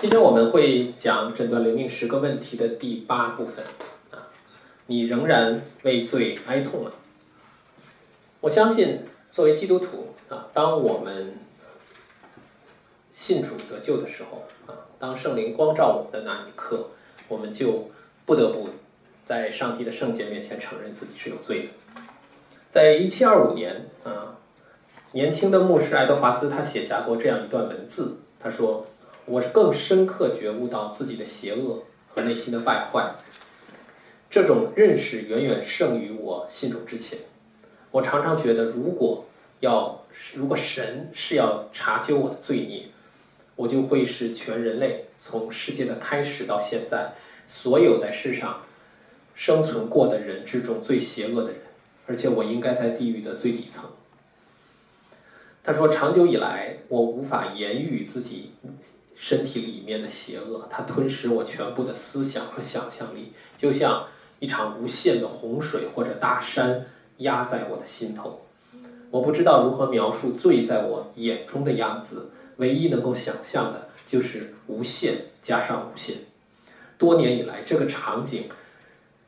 今天我们会讲诊断灵命十个问题的第八部分啊，你仍然为罪哀痛吗？我相信，作为基督徒啊，当我们信主得救的时候啊，当圣灵光照我们的那一刻，我们就不得不在上帝的圣洁面前承认自己是有罪的。在一七二五年啊，年轻的牧师爱德华斯他写下过这样一段文字，他说。我是更深刻觉悟到自己的邪恶和内心的败坏，这种认识远远胜于我信主之前。我常常觉得，如果要如果神是要查究我的罪孽，我就会是全人类从世界的开始到现在所有在世上生存过的人之中最邪恶的人，而且我应该在地狱的最底层。他说，长久以来，我无法言喻自己。身体里面的邪恶，它吞噬我全部的思想和想象力，就像一场无限的洪水或者大山压在我的心头。我不知道如何描述罪在我眼中的样子，唯一能够想象的就是无限加上无限。多年以来，这个场景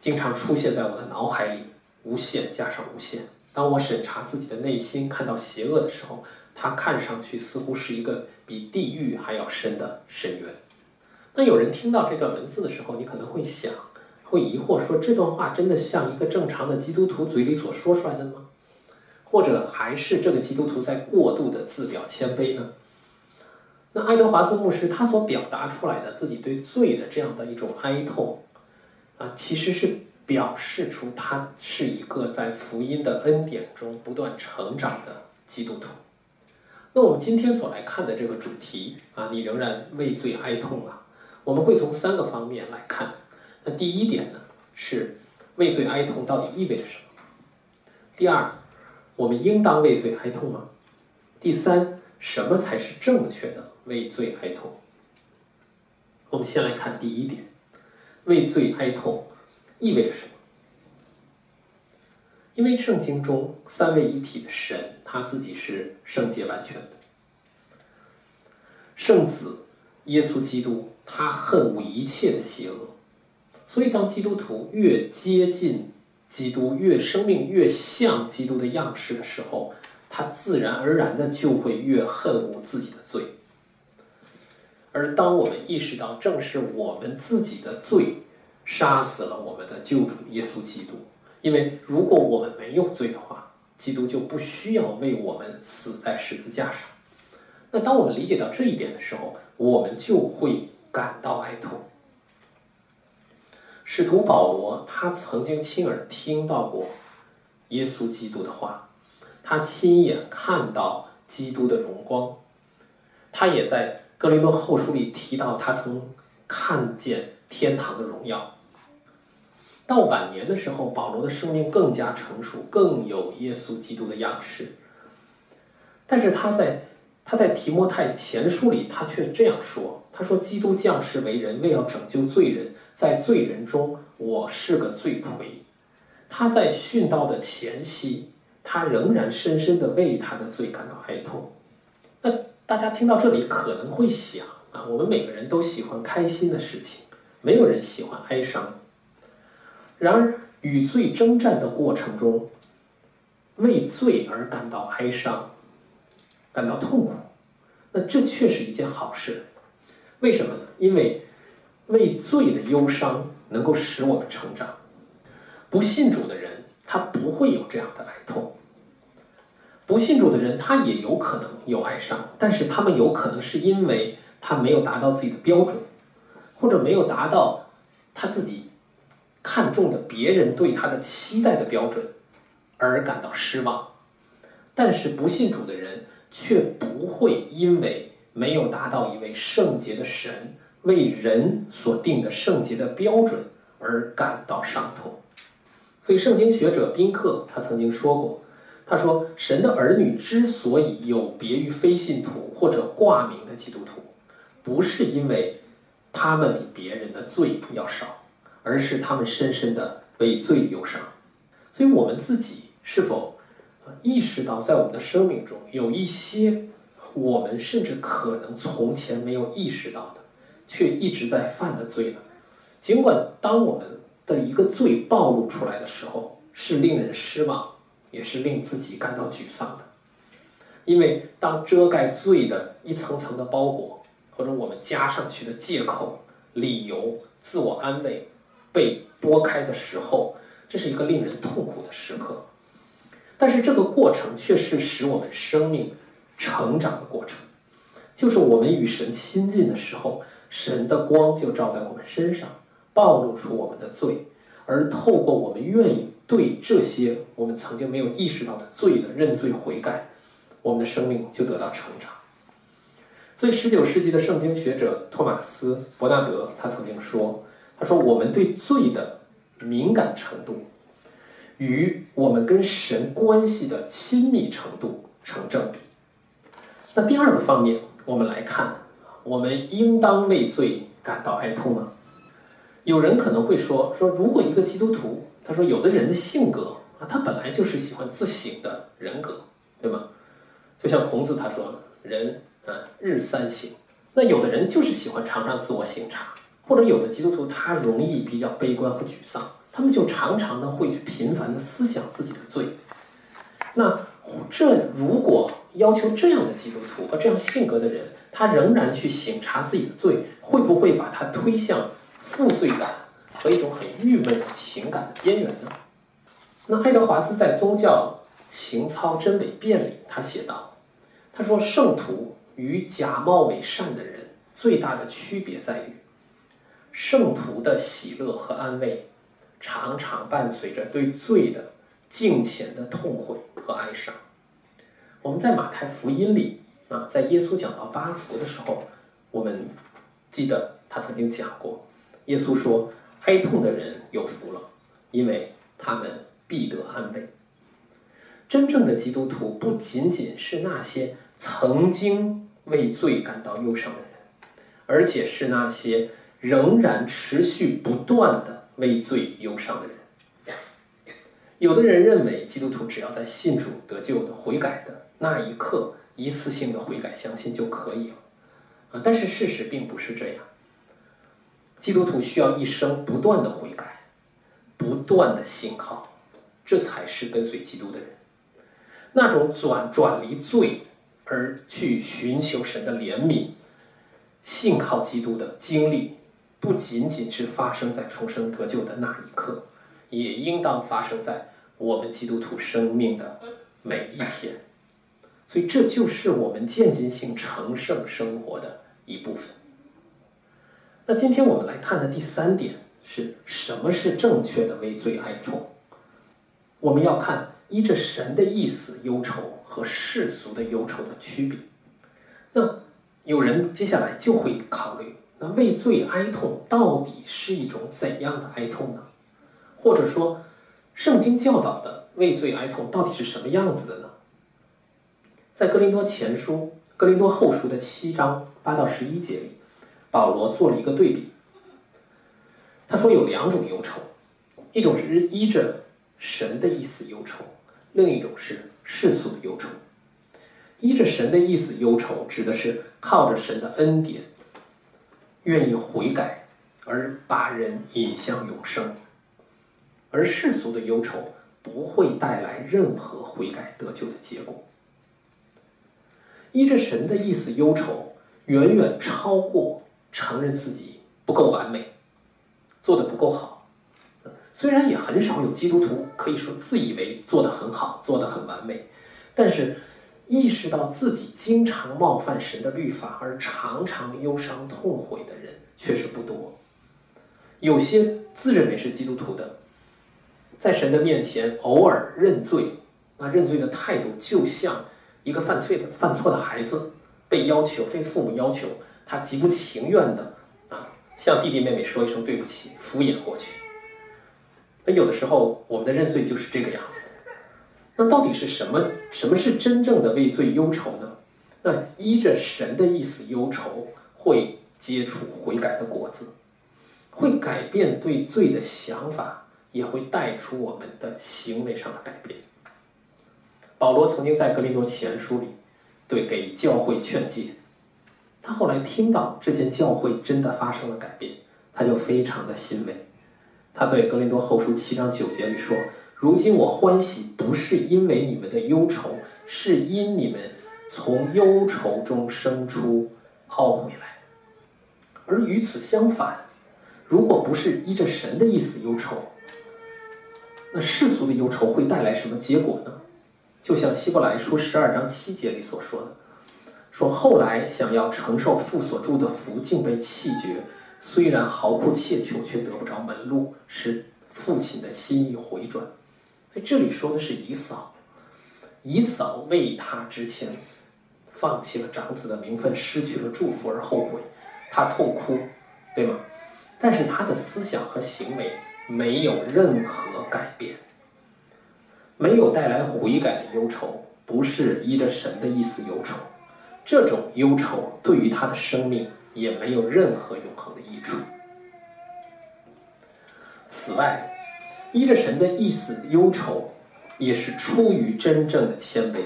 经常出现在我的脑海里：无限加上无限。当我审查自己的内心，看到邪恶的时候。它看上去似乎是一个比地狱还要深的深渊。那有人听到这段文字的时候，你可能会想，会疑惑说，这段话真的像一个正常的基督徒嘴里所说出来的吗？或者还是这个基督徒在过度的自表谦卑呢？那爱德华兹牧师他所表达出来的自己对罪的这样的一种哀痛，啊，其实是表示出他是一个在福音的恩典中不断成长的基督徒。那我们今天所来看的这个主题啊，你仍然畏罪哀痛啊？我们会从三个方面来看。那第一点呢，是畏罪哀痛到底意味着什么？第二，我们应当畏罪哀痛吗？第三，什么才是正确的畏罪哀痛？我们先来看第一点，畏罪哀痛意味着什么？因为圣经中三位一体的神，他自己是圣洁完全的。圣子耶稣基督，他恨恶一切的邪恶，所以当基督徒越接近基督，越生命越像基督的样式的时候，他自然而然的就会越恨恶自己的罪。而当我们意识到，正是我们自己的罪杀死了我们的救主耶稣基督。因为如果我们没有罪的话，基督就不需要为我们死在十字架上。那当我们理解到这一点的时候，我们就会感到哀痛。使徒保罗他曾经亲耳听到过耶稣基督的话，他亲眼看到基督的荣光，他也在哥林多后书里提到他曾看见天堂的荣耀。到晚年的时候，保罗的生命更加成熟，更有耶稣基督的样式。但是他在他在提摩太前书里，他却这样说：“他说，基督降世为人，为要拯救罪人，在罪人中，我是个罪魁。”他在殉道的前夕，他仍然深深的为他的罪感到哀痛。那大家听到这里可能会想啊，我们每个人都喜欢开心的事情，没有人喜欢哀伤。然而，与罪征战的过程中，为罪而感到哀伤、感到痛苦，那这却是一件好事。为什么呢？因为为罪的忧伤能够使我们成长。不信主的人，他不会有这样的哀痛；不信主的人，他也有可能有哀伤，但是他们有可能是因为他没有达到自己的标准，或者没有达到他自己。看重的别人对他的期待的标准，而感到失望，但是不信主的人却不会因为没有达到一位圣洁的神为人所定的圣洁的标准而感到伤痛。所以，圣经学者宾克他曾经说过：“他说，神的儿女之所以有别于非信徒或者挂名的基督徒，不是因为他们比别人的罪要少。”而是他们深深的为罪忧伤，所以我们自己是否意识到，在我们的生命中有一些我们甚至可能从前没有意识到的，却一直在犯的罪呢？尽管当我们的一个罪暴露出来的时候，是令人失望，也是令自己感到沮丧的。因为当遮盖罪的一层层的包裹，或者我们加上去的借口、理由、自我安慰被拨开的时候，这是一个令人痛苦的时刻。但是这个过程却是使我们生命成长的过程，就是我们与神亲近的时候，神的光就照在我们身上，暴露出我们的罪，而透过我们愿意对这些我们曾经没有意识到的罪的认罪悔改，我们的生命就得到成长。所以，十九世纪的圣经学者托马斯·伯纳德他曾经说：“他说我们对罪的敏感程度。”与我们跟神关系的亲密程度成正比。那第二个方面，我们来看，我们应当为罪感到哀痛吗？有人可能会说，说如果一个基督徒，他说有的人的性格啊，他本来就是喜欢自省的人格，对吗？就像孔子他说，人啊日三省。那有的人就是喜欢常常自我省察，或者有的基督徒他容易比较悲观和沮丧。他们就常常的会去频繁的思想自己的罪，那这如果要求这样的基督徒和这样性格的人，他仍然去省察自己的罪，会不会把他推向负罪感和一种很郁闷的情感的边缘呢？那爱德华兹在《宗教情操真伪辨》里，他写道：“他说，圣徒与假冒伪善的人最大的区别在于，圣徒的喜乐和安慰。”常常伴随着对罪的敬虔的痛悔和哀伤。我们在马太福音里啊，在耶稣讲到八福的时候，我们记得他曾经讲过，耶稣说：“哀痛的人有福了，因为他们必得安慰。”真正的基督徒不仅仅是那些曾经为罪感到忧伤的人，而且是那些仍然持续不断的。为罪忧伤的人，有的人认为基督徒只要在信主得救的悔改的那一刻，一次性的悔改相信就可以了，啊！但是事实并不是这样。基督徒需要一生不断的悔改，不断的信靠，这才是跟随基督的人。那种转转离罪而去寻求神的怜悯、信靠基督的经历。不仅仅是发生在重生得救的那一刻，也应当发生在我们基督徒生命的每一天。所以，这就是我们渐进性成圣生活的一部分。那今天我们来看的第三点是什么是正确的为罪哀痛？我们要看依着神的意思忧愁和世俗的忧愁的区别。那有人接下来就会考虑。那畏罪哀痛到底是一种怎样的哀痛呢？或者说，圣经教导的畏罪哀痛到底是什么样子的呢？在哥林多前书、哥林多后书的七章八到十一节里，保罗做了一个对比。他说有两种忧愁，一种是依着神的意思忧愁，另一种是世俗的忧愁。依着神的意思忧愁，指的是靠着神的恩典。愿意悔改，而把人引向永生，而世俗的忧愁不会带来任何悔改得救的结果。依着神的意思，忧愁远远超过承认自己不够完美，做的不够好。虽然也很少有基督徒可以说自以为做的很好，做的很完美，但是。意识到自己经常冒犯神的律法而常常忧伤痛悔的人确实不多。有些自认为是基督徒的，在神的面前偶尔认罪，那认罪的态度就像一个犯罪的犯错的孩子被要求被父母要求，他极不情愿的啊向弟弟妹妹说一声对不起，敷衍过去。那有的时候我们的认罪就是这个样子。那到底是什么？什么是真正的为罪忧愁呢？那依着神的意思忧愁，会结出悔改的果子，会改变对罪的想法，也会带出我们的行为上的改变。保罗曾经在格林多前书里对给教会劝诫，他后来听到这件教会真的发生了改变，他就非常的欣慰。他在格林多后书七章九节里说：“如今我欢喜，不是因为你们的忧愁，是因你们从忧愁中生出懊悔来。”而与此相反，如果不是依着神的意思忧愁，那世俗的忧愁会带来什么结果呢？就像希伯来书十二章七节里所说的：“说后来想要承受父所住的福，竟被弃绝。虽然嚎哭切求，却得不着门路，使父亲的心意回转。”这里说的是以扫，以扫为他之前放弃了长子的名分，失去了祝福而后悔。他痛哭，对吗？但是他的思想和行为没有任何改变，没有带来悔改的忧愁，不是依着神的意思忧愁，这种忧愁对于他的生命也没有任何永恒的益处。此外，依着神的意思忧愁，也是出于真正的谦卑。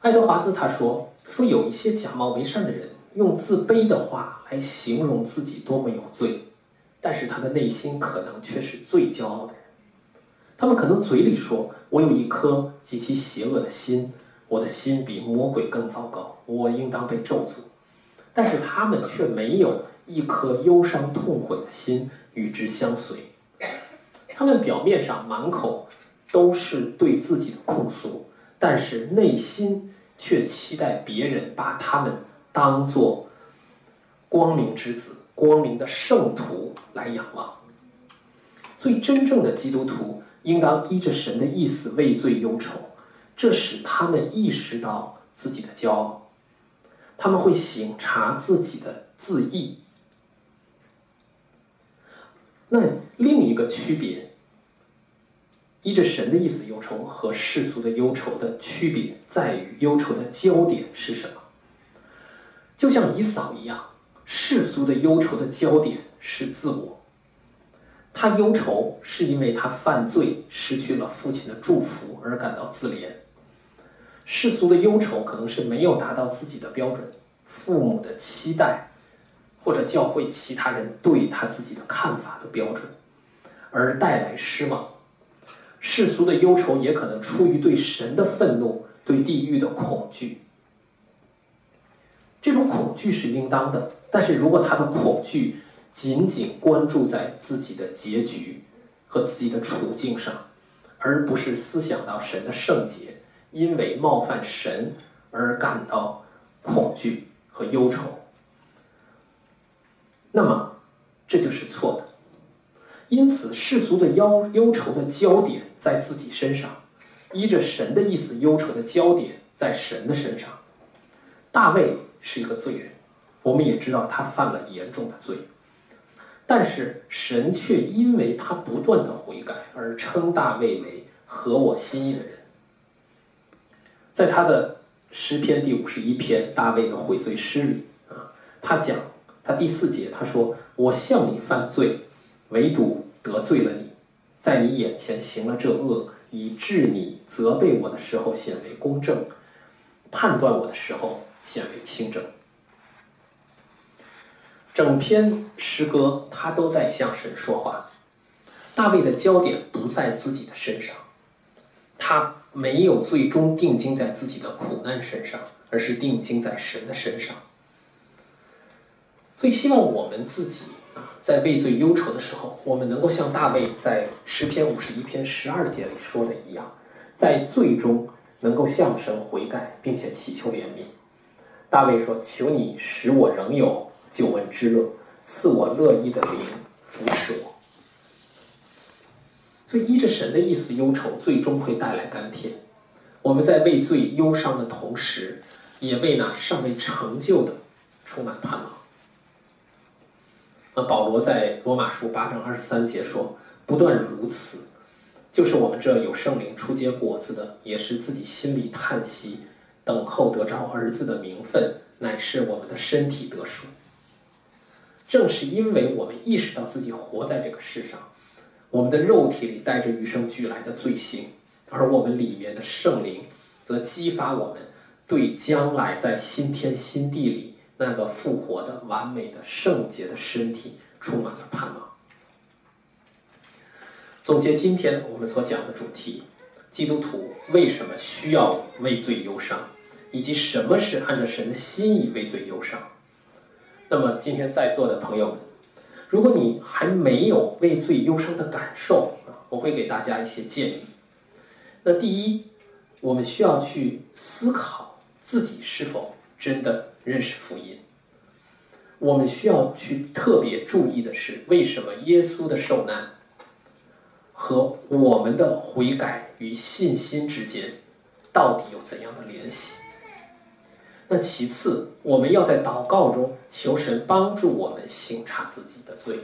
爱德华兹他说：“说有一些假冒为善的人。”用自卑的话来形容自己多么有罪，但是他的内心可能却是最骄傲的人。他们可能嘴里说：“我有一颗极其邪恶的心，我的心比魔鬼更糟糕，我应当被咒诅。”但是他们却没有一颗忧伤痛悔的心与之相随。他们表面上满口都是对自己的控诉，但是内心却期待别人把他们。当做光明之子、光明的圣徒来仰望，所以真正的基督徒应当依着神的意思畏罪忧愁，这使他们意识到自己的骄傲，他们会省察自己的自义。那另一个区别，依着神的意思忧愁和世俗的忧愁的区别在于，忧愁的焦点是什么？就像以扫一样，世俗的忧愁的焦点是自我。他忧愁是因为他犯罪失去了父亲的祝福而感到自怜。世俗的忧愁可能是没有达到自己的标准，父母的期待，或者教会其他人对他自己的看法的标准，而带来失望。世俗的忧愁也可能出于对神的愤怒，对地狱的恐惧。这种恐惧是应当的，但是如果他的恐惧仅仅关注在自己的结局和自己的处境上，而不是思想到神的圣洁，因为冒犯神而感到恐惧和忧愁，那么这就是错的。因此，世俗的忧忧愁的焦点在自己身上，依着神的意思，忧愁的焦点在神的身上。大卫。是一个罪人，我们也知道他犯了严重的罪，但是神却因为他不断的悔改而称大卫为合我心意的人。在他的诗篇第五十一篇大卫的悔罪诗里啊，他讲他第四节他说：“我向你犯罪，唯独得罪了你，在你眼前行了这恶，以致你责备我的时候显为公正，判断我的时候。”显为清正。整篇诗歌，他都在向神说话。大卫的焦点不在自己的身上，他没有最终定睛在自己的苦难身上，而是定睛在神的身上。所以，希望我们自己，在畏罪忧愁的时候，我们能够像大卫在诗篇五十一篇十二节里说的一样，在最终能够向神悔改，并且祈求怜悯。大卫说：“求你使我仍有救闻之乐，赐我乐意的灵扶持我。”所以依着神的意思忧愁，最终会带来甘甜。我们在畏罪忧伤的同时，也为那尚未成就的充满盼望。那保罗在罗马书八章二十三节说：“不断如此，就是我们这有圣灵出结果子的，也是自己心里叹息。”等候得着儿子的名分，乃是我们的身体得赎。正是因为我们意识到自己活在这个世上，我们的肉体里带着与生俱来的罪性，而我们里面的圣灵则激发我们对将来在新天新地里那个复活的完美的圣洁的身体充满了盼望。总结今天我们所讲的主题：基督徒为什么需要为罪忧伤，以及什么是按照神的心意为罪忧伤。那么今天在座的朋友们，如果你还没有为罪忧伤的感受啊，我会给大家一些建议。那第一，我们需要去思考自己是否真的认识福音。我们需要去特别注意的是，为什么耶稣的受难和我们的悔改与信心之间到底有怎样的联系？那其次，我们要在祷告中求神帮助我们省察自己的罪，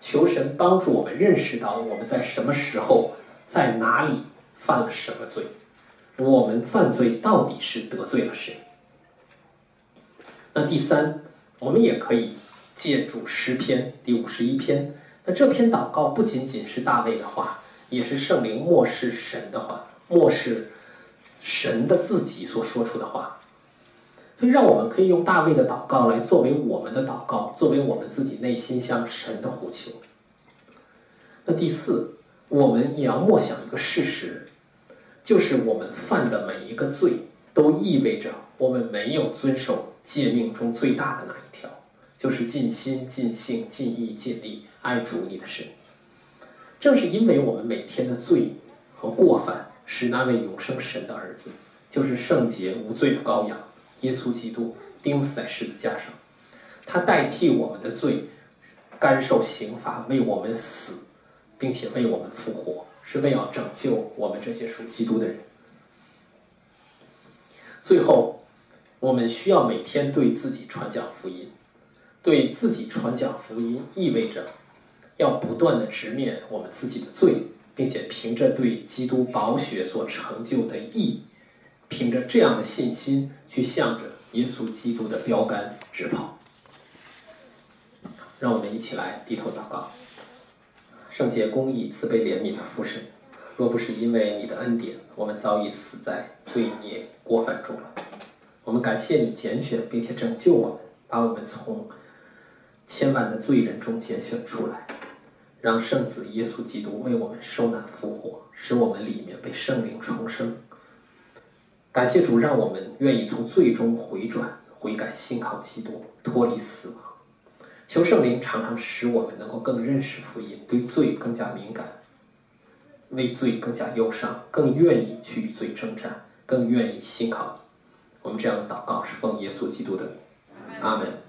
求神帮助我们认识到我们在什么时候、在哪里犯了什么罪，我们犯罪到底是得罪了谁？那第三，我们也可以借助诗篇第五十一篇。那这篇祷告不仅仅是大卫的话，也是圣灵漠视神的话，漠视神的自己所说出的话。所以，让我们可以用大卫的祷告来作为我们的祷告，作为我们自己内心向神的呼求。那第四，我们也要默想一个事实，就是我们犯的每一个罪，都意味着我们没有遵守诫命中最大的那一条，就是尽心、尽性、尽意、尽力爱主你的神。正是因为我们每天的罪和过犯，使那位永生神的儿子，就是圣洁无罪的羔羊。耶稣基督钉死在十字架上，他代替我们的罪，甘受刑罚，为我们死，并且为我们复活，是为了拯救我们这些属基督的人。最后，我们需要每天对自己传讲福音，对自己传讲福音意味着要不断的直面我们自己的罪，并且凭着对基督宝血所成就的义。凭着这样的信心，去向着耶稣基督的标杆直跑。让我们一起来低头祷告。圣洁公义、慈悲怜悯的父神，若不是因为你的恩典，我们早已死在罪孽过犯中了。我们感谢你拣选并且拯救我们，把我们从千万的罪人中拣选出来，让圣子耶稣基督为我们受难复活，使我们里面被圣灵重生。感谢主，让我们愿意从最终回转、悔改、信靠基督，脱离死亡。求圣灵常常使我们能够更认识福音，对罪更加敏感，为罪更加忧伤，更愿意去与罪征战，更愿意信靠你。我们这样的祷告是奉耶稣基督的，阿门。